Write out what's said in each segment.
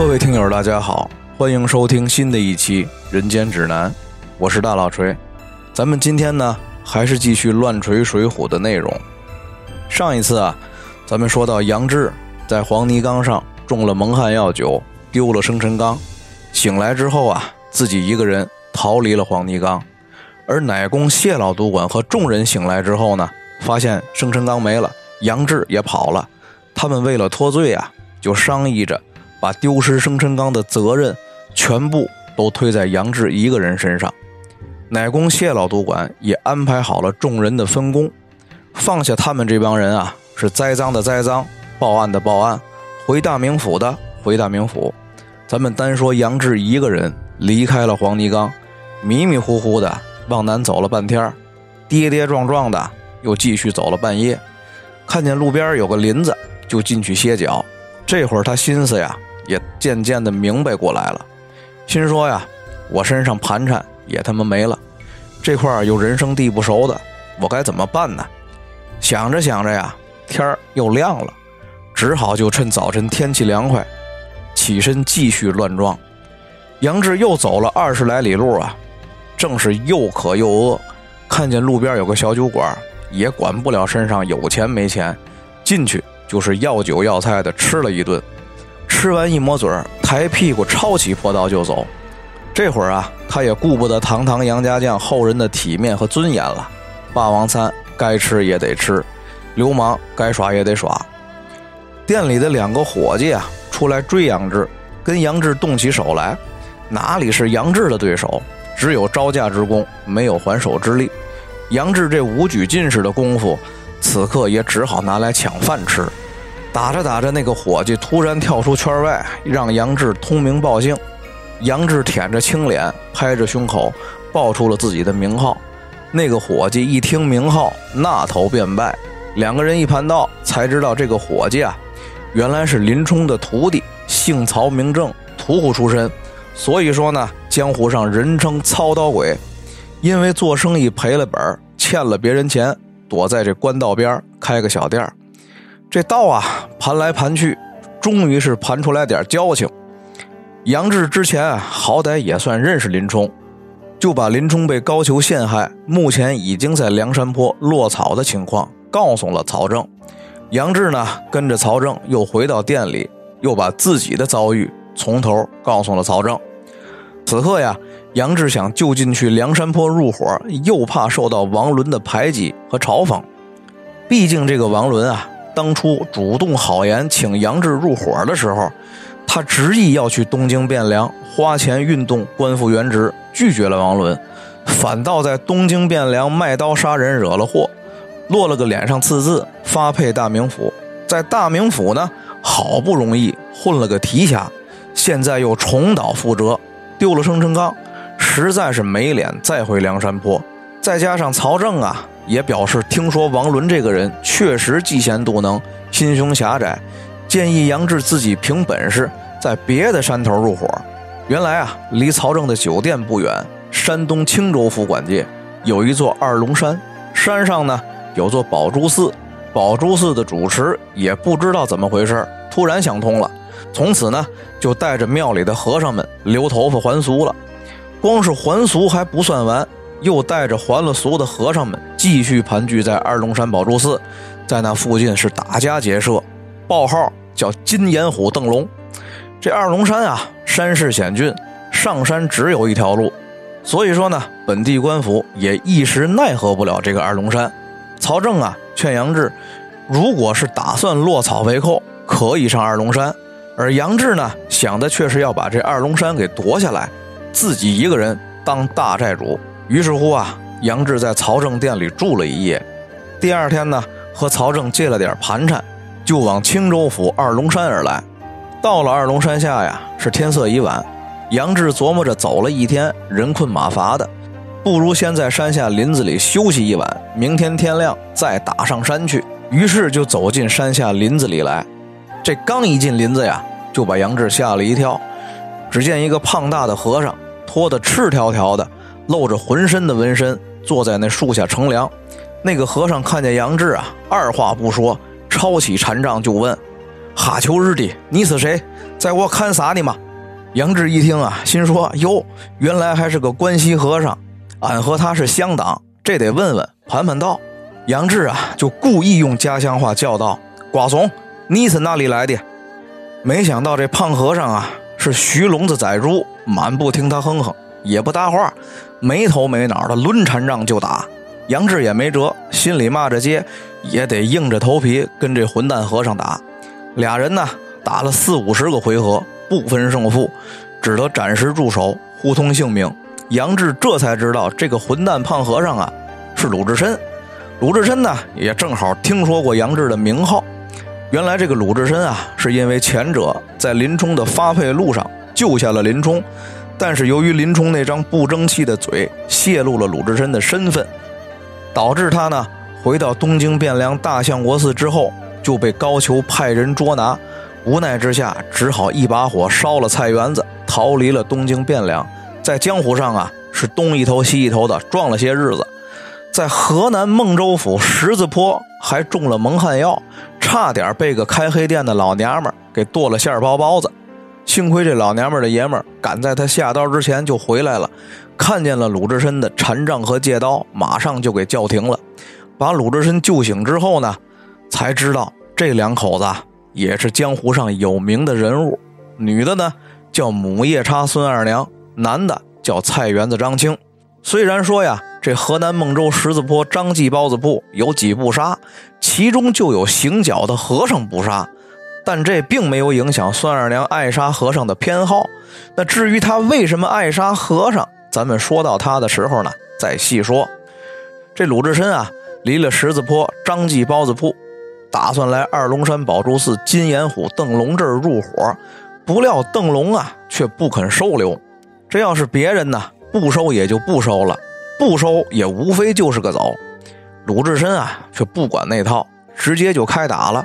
各位听友，大家好，欢迎收听新的一期《人间指南》，我是大老锤。咱们今天呢，还是继续乱锤水浒的内容。上一次啊，咱们说到杨志在黄泥冈上中了蒙汗药酒，丢了生辰纲，醒来之后啊，自己一个人逃离了黄泥冈。而乃公谢老督管和众人醒来之后呢，发现生辰纲没了，杨志也跑了。他们为了脱罪啊，就商议着。把丢失生辰纲的责任全部都推在杨志一个人身上，乃公谢老督管也安排好了众人的分工，放下他们这帮人啊，是栽赃的栽赃，报案的报案，回大名府的回大名府。咱们单说杨志一个人离开了黄泥冈，迷迷糊糊的往南走了半天，跌跌撞撞的又继续走了半夜，看见路边有个林子，就进去歇脚。这会儿他心思呀。也渐渐的明白过来了，心说呀，我身上盘缠也他妈没了，这块儿又人生地不熟的，我该怎么办呢？想着想着呀，天儿又亮了，只好就趁早晨天气凉快，起身继续乱撞。杨志又走了二十来里路啊，正是又渴又饿，看见路边有个小酒馆，也管不了身上有钱没钱，进去就是要酒要菜的吃了一顿。吃完一抹嘴儿，抬屁股抄起破刀就走。这会儿啊，他也顾不得堂堂杨家将后人的体面和尊严了。霸王餐该吃也得吃，流氓该耍也得耍。店里的两个伙计啊，出来追杨志，跟杨志动起手来。哪里是杨志的对手？只有招架之功，没有还手之力。杨志这五举进士的功夫，此刻也只好拿来抢饭吃。打着打着，那个伙计突然跳出圈外，让杨志通名报姓。杨志舔着青脸，拍着胸口，报出了自己的名号。那个伙计一听名号，那头便拜。两个人一盘道，才知道这个伙计啊，原来是林冲的徒弟，姓曹名正，屠户出身。所以说呢，江湖上人称操刀鬼。因为做生意赔了本，欠了别人钱，躲在这官道边开个小店这道啊，盘来盘去，终于是盘出来点交情。杨志之前啊好歹也算认识林冲，就把林冲被高俅陷害，目前已经在梁山坡落草的情况告诉了曹正。杨志呢，跟着曹正又回到店里，又把自己的遭遇从头告诉了曹正。此刻呀，杨志想就近去梁山坡入伙，又怕受到王伦的排挤和嘲讽。毕竟这个王伦啊。当初主动好言请杨志入伙的时候，他执意要去东京汴梁花钱运动官复原职，拒绝了王伦，反倒在东京汴梁卖刀杀人惹了祸，落了个脸上刺字，发配大名府。在大名府呢，好不容易混了个提辖，现在又重蹈覆辙，丢了生辰纲，实在是没脸再回梁山坡。再加上曹正啊。也表示听说王伦这个人确实嫉贤妒能、心胸狭窄，建议杨志自己凭本事在别的山头入伙。原来啊，离曹正的酒店不远，山东青州府管界有一座二龙山，山上呢有座宝珠寺，宝珠寺的主持也不知道怎么回事，突然想通了，从此呢就带着庙里的和尚们留头发还俗了。光是还俗还不算完。又带着还了俗的和尚们继续盘踞在二龙山宝珠寺，在那附近是打家劫舍，报号叫金眼虎邓龙。这二龙山啊，山势险峻，上山只有一条路，所以说呢，本地官府也一时奈何不了这个二龙山。曹正啊，劝杨志，如果是打算落草为寇，可以上二龙山，而杨志呢，想的却是要把这二龙山给夺下来，自己一个人当大寨主。于是乎啊，杨志在曹正店里住了一夜。第二天呢，和曹正借了点盘缠，就往青州府二龙山而来。到了二龙山下呀，是天色已晚。杨志琢磨着，走了一天，人困马乏的，不如先在山下林子里休息一晚，明天天亮再打上山去。于是就走进山下林子里来。这刚一进林子呀，就把杨志吓了一跳。只见一个胖大的和尚，脱得赤条条的。露着浑身的纹身，坐在那树下乘凉。那个和尚看见杨志啊，二话不说，抄起禅杖就问：“哈丘日的，你是谁？在我看啥呢嘛？杨志一听啊，心说：哟，原来还是个关西和尚，俺和他是乡党，这得问问盘盘道。杨志啊，就故意用家乡话叫道：“瓜怂，你是哪里来的？”没想到这胖和尚啊，是徐聋子宰猪，满不听他哼哼，也不搭话，没头没脑的抡禅杖就打。杨志也没辙，心里骂着街，也得硬着头皮跟这混蛋和尚打。俩人呢，打了四五十个回合，不分胜负，只得暂时住手，互通性命。杨志这才知道，这个混蛋胖和尚啊，是鲁智深。鲁智深呢，也正好听说过杨志的名号。原来这个鲁智深啊，是因为前者在林冲的发配路上救下了林冲，但是由于林冲那张不争气的嘴泄露了鲁智深的身份，导致他呢回到东京汴梁大相国寺之后就被高俅派人捉拿，无奈之下只好一把火烧了菜园子，逃离了东京汴梁，在江湖上啊是东一头西一头的撞了些日子。在河南孟州府十字坡还中了蒙汗药，差点被个开黑店的老娘们给剁了馅包包子。幸亏这老娘们的爷们赶在他下刀之前就回来了，看见了鲁智深的禅杖和戒刀，马上就给叫停了。把鲁智深救醒之后呢，才知道这两口子也是江湖上有名的人物。女的呢叫母夜叉孙二娘，男的叫菜园子张青。虽然说呀。这河南孟州十字坡张记包子铺有几不杀，其中就有行脚的和尚不杀，但这并没有影响孙二娘爱杀和尚的偏好。那至于他为什么爱杀和尚，咱们说到他的时候呢，再细说。这鲁智深啊，离了十字坡张记包子铺，打算来二龙山宝珠寺金眼虎邓龙这儿入伙，不料邓龙啊却不肯收留。这要是别人呢，不收也就不收了。不收也无非就是个走，鲁智深啊却不管那套，直接就开打了。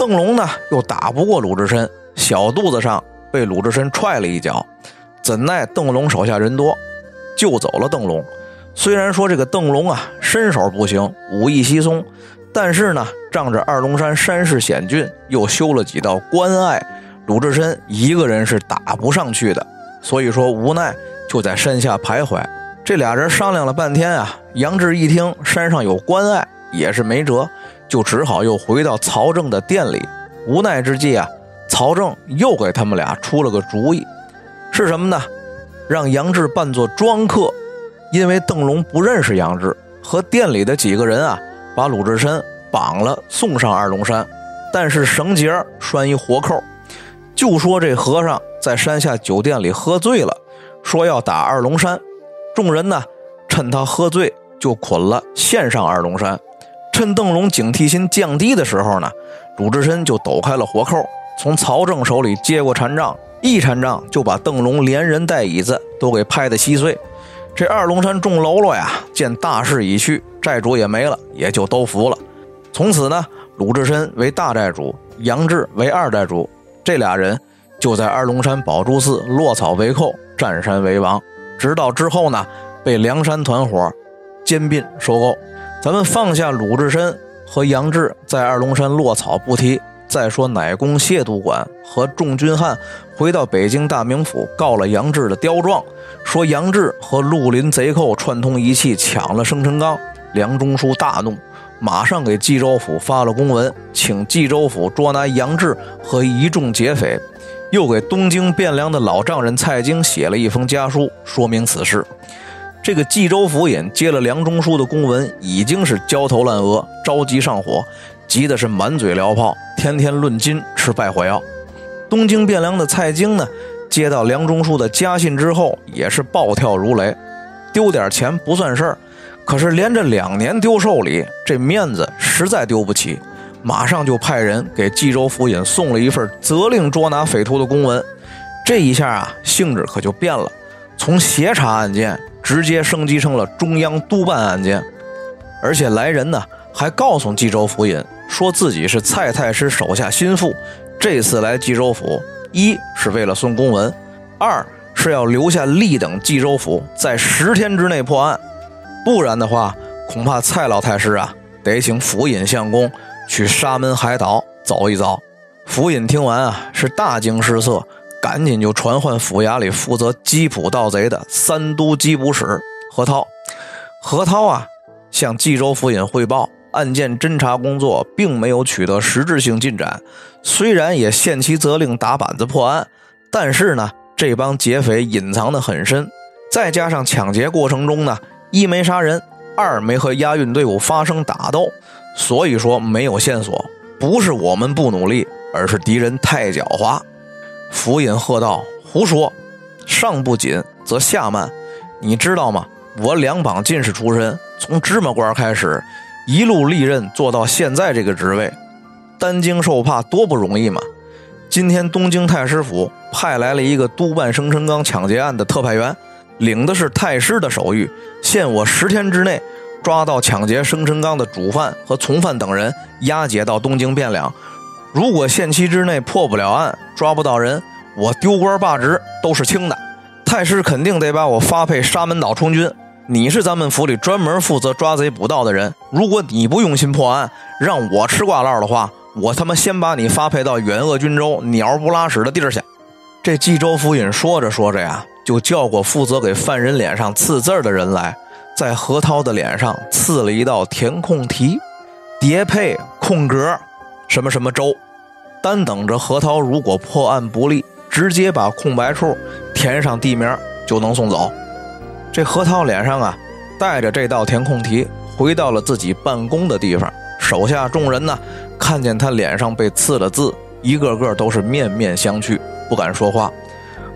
邓龙呢又打不过鲁智深，小肚子上被鲁智深踹了一脚，怎奈邓龙手下人多，救走了邓龙。虽然说这个邓龙啊身手不行，武艺稀松，但是呢仗着二龙山山势险峻，又修了几道关隘，鲁智深一个人是打不上去的，所以说无奈就在山下徘徊。这俩人商量了半天啊，杨志一听山上有关隘，也是没辙，就只好又回到曹正的店里。无奈之际啊，曹正又给他们俩出了个主意，是什么呢？让杨志扮作庄客，因为邓龙不认识杨志，和店里的几个人啊，把鲁智深绑了送上二龙山，但是绳结拴一活扣，就说这和尚在山下酒店里喝醉了，说要打二龙山。众人呢，趁他喝醉就捆了，献上二龙山。趁邓龙警惕心降低的时候呢，鲁智深就抖开了活扣，从曹正手里接过禅杖，一禅杖就把邓龙连人带椅子都给拍得稀碎。这二龙山众喽啰呀，见大势已去，债主也没了，也就都服了。从此呢，鲁智深为大债主，杨志为二债主，这俩人就在二龙山宝珠寺落草为寇，占山为王。直到之后呢，被梁山团伙兼并收购。咱们放下鲁智深和杨志在二龙山落草不提，再说乃公谢督管和众军汉回到北京大名府告了杨志的刁状，说杨志和绿林贼寇串通一气抢了生辰纲。梁中书大怒，马上给冀州府发了公文，请冀州府捉拿杨志和一众劫匪。又给东京汴梁的老丈人蔡京写了一封家书，说明此事。这个冀州府尹接了梁中书的公文，已经是焦头烂额，着急上火，急的是满嘴燎泡，天天论斤吃败火药。东京汴梁的蔡京呢，接到梁中书的家信之后，也是暴跳如雷。丢点钱不算事儿，可是连着两年丢寿礼，这面子实在丢不起。马上就派人给冀州府尹送了一份责令捉拿匪徒的公文，这一下啊，性质可就变了，从协查案件直接升级成了中央督办案件，而且来人呢还告诉冀州府尹，说自己是蔡太师手下心腹，这次来冀州府，一是为了送公文，二是要留下立等冀州府在十天之内破案，不然的话，恐怕蔡老太师啊得请府尹相公。去沙门海岛走一遭，府尹听完啊，是大惊失色，赶紧就传唤府衙里负责缉捕盗贼的三都缉捕使何涛。何涛啊，向冀州府尹汇报，案件侦查工作并没有取得实质性进展。虽然也限期责令打板子破案，但是呢，这帮劫匪隐藏的很深，再加上抢劫过程中呢，一没杀人，二没和押运队伍发生打斗，所以说没有线索。不是我们不努力。而是敌人太狡猾。府尹喝道：“胡说！上不紧则下慢。你知道吗？我两榜进士出身，从芝麻官开始，一路历任做到现在这个职位，担惊受怕多不容易嘛！今天东京太师府派来了一个督办生辰纲抢劫案的特派员，领的是太师的手谕，限我十天之内抓到抢劫生辰纲的主犯和从犯等人，押解到东京汴梁。”如果限期之内破不了案，抓不到人，我丢官罢职都是轻的。太师肯定得把我发配沙门岛充军。你是咱们府里专门负责抓贼捕盗的人，如果你不用心破案，让我吃挂烙的话，我他妈先把你发配到远鄂军州鸟不拉屎的地儿去。这冀州府尹说着说着呀，就叫过负责给犯人脸上刺字的人来，在何涛的脸上刺了一道填空题，叠配空格。什么什么州，单等着何涛，如果破案不利，直接把空白处填上地名就能送走。这何涛脸上啊，带着这道填空题，回到了自己办公的地方。手下众人呢，看见他脸上被刺了字，一个个都是面面相觑，不敢说话。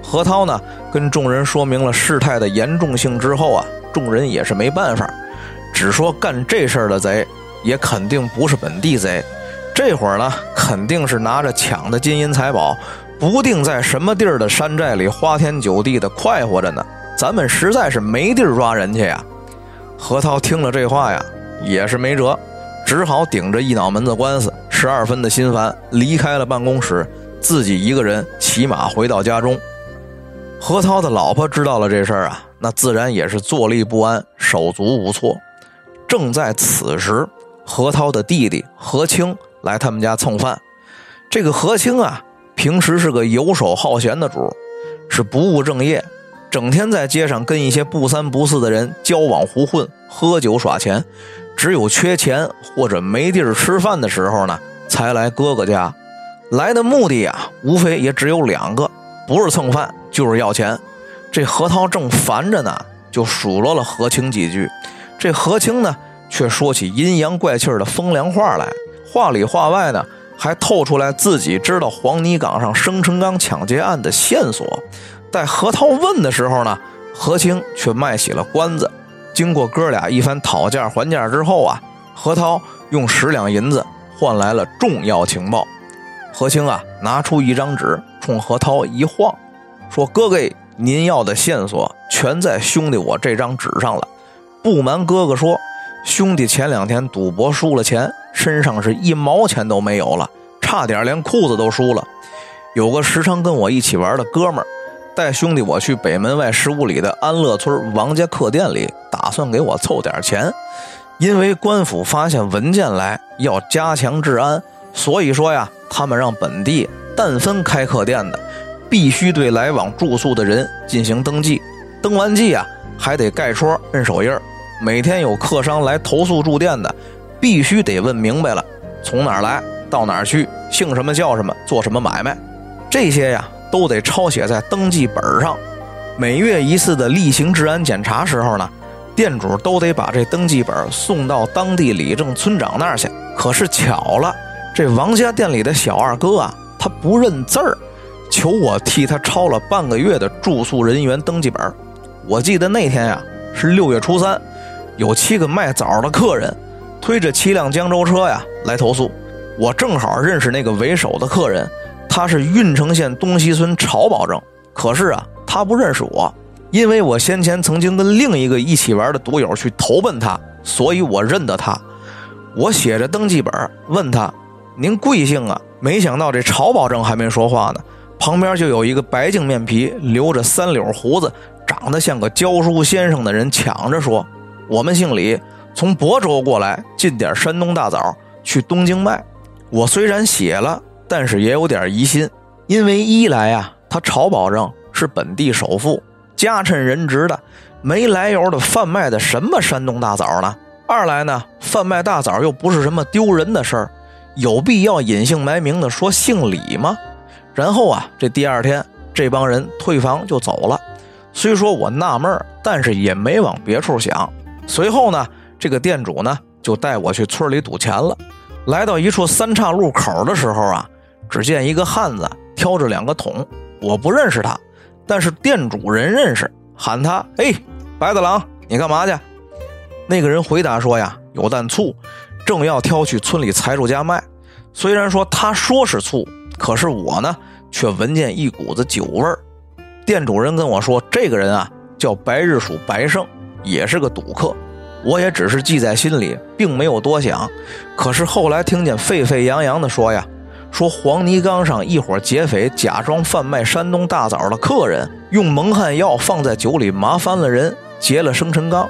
何涛呢，跟众人说明了事态的严重性之后啊，众人也是没办法，只说干这事儿的贼也肯定不是本地贼。这会儿呢，肯定是拿着抢的金银财宝，不定在什么地儿的山寨里花天酒地的快活着呢。咱们实在是没地儿抓人去呀。何涛听了这话呀，也是没辙，只好顶着一脑门子官司，十二分的心烦，离开了办公室，自己一个人骑马回到家中。何涛的老婆知道了这事儿啊，那自然也是坐立不安，手足无措。正在此时，何涛的弟弟何清。来他们家蹭饭，这个何清啊，平时是个游手好闲的主，是不务正业，整天在街上跟一些不三不四的人交往胡混，喝酒耍钱，只有缺钱或者没地儿吃饭的时候呢，才来哥哥家。来的目的啊，无非也只有两个，不是蹭饭就是要钱。这何涛正烦着呢，就数落了何清几句，这何清呢，却说起阴阳怪气的风凉话来。话里话外呢，还透出来自己知道黄泥岗上生辰纲抢劫案的线索。待何涛问的时候呢，何清却卖起了关子。经过哥俩一番讨价还价之后啊，何涛用十两银子换来了重要情报。何清啊，拿出一张纸，冲何涛一晃，说：“哥哥，您要的线索全在兄弟我这张纸上了。不瞒哥哥说，兄弟前两天赌博输了钱。”身上是一毛钱都没有了，差点连裤子都输了。有个时常跟我一起玩的哥们儿，带兄弟我去北门外十五里的安乐村王家客店里，打算给我凑点钱。因为官府发现文件来，要加强治安，所以说呀，他们让本地但分开客店的，必须对来往住宿的人进行登记。登完记啊，还得盖戳摁手印儿。每天有客商来投诉住店的。必须得问明白了，从哪儿来到哪儿去，姓什么叫什么，做什么买卖，这些呀都得抄写在登记本上。每月一次的例行治安检查时候呢，店主都得把这登记本送到当地里正村长那儿去。可是巧了，这王家店里的小二哥啊，他不认字儿，求我替他抄了半个月的住宿人员登记本。我记得那天呀是六月初三，有七个卖枣的客人。推着七辆江州车呀来投诉，我正好认识那个为首的客人，他是郓城县东西村曹保正。可是啊，他不认识我，因为我先前曾经跟另一个一起玩的赌友去投奔他，所以我认得他。我写着登记本问他：“您贵姓啊？”没想到这曹保正还没说话呢，旁边就有一个白净面皮、留着三绺胡子、长得像个教书先生的人抢着说：“我们姓李。”从亳州过来进点山东大枣去东京卖，我虽然写了，但是也有点疑心，因为一来啊，他曹保正是本地首富，家趁人直的，没来由的贩卖的什么山东大枣呢？二来呢，贩卖大枣又不是什么丢人的事儿，有必要隐姓埋名的说姓李吗？然后啊，这第二天这帮人退房就走了。虽说我纳闷，但是也没往别处想。随后呢，这个店主呢就带我去村里赌钱了。来到一处三岔路口的时候啊，只见一个汉子挑着两个桶，我不认识他，但是店主人认识，喊他：“哎，白大郎，你干嘛去？”那个人回答说：“呀，有担醋，正要挑去村里财主家卖。”虽然说他说是醋，可是我呢却闻见一股子酒味儿。店主人跟我说：“这个人啊叫白日鼠白胜，也是个赌客。”我也只是记在心里，并没有多想。可是后来听见沸沸扬扬的说呀，说黄泥岗上一伙劫匪假装贩卖山东大枣的客人，用蒙汗药放在酒里麻翻了人，劫了生辰纲。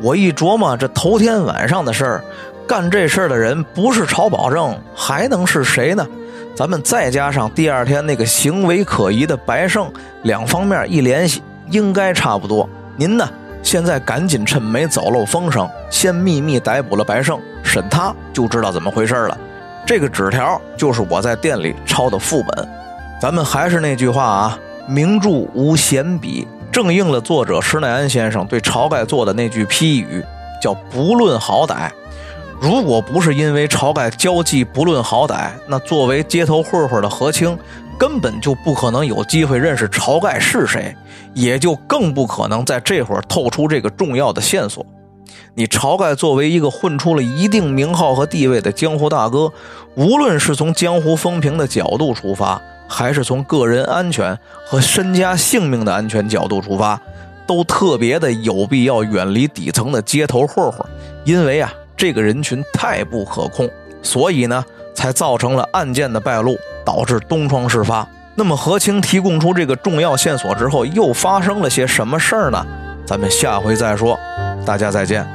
我一琢磨，这头天晚上的事儿，干这事儿的人不是曹保正，还能是谁呢？咱们再加上第二天那个行为可疑的白胜，两方面一联系，应该差不多。您呢？现在赶紧趁没走漏风声，先秘密逮捕了白胜，审他就知道怎么回事了。这个纸条就是我在店里抄的副本。咱们还是那句话啊，名著无闲笔，正应了作者施耐庵先生对晁盖做的那句批语，叫不论好歹。如果不是因为晁盖交际不论好歹，那作为街头混混的何清。根本就不可能有机会认识晁盖是谁，也就更不可能在这会儿透出这个重要的线索。你晁盖作为一个混出了一定名号和地位的江湖大哥，无论是从江湖风评的角度出发，还是从个人安全和身家性命的安全角度出发，都特别的有必要远离底层的街头混混，因为啊，这个人群太不可控，所以呢，才造成了案件的败露。导致东窗事发。那么何清提供出这个重要线索之后，又发生了些什么事儿呢？咱们下回再说。大家再见。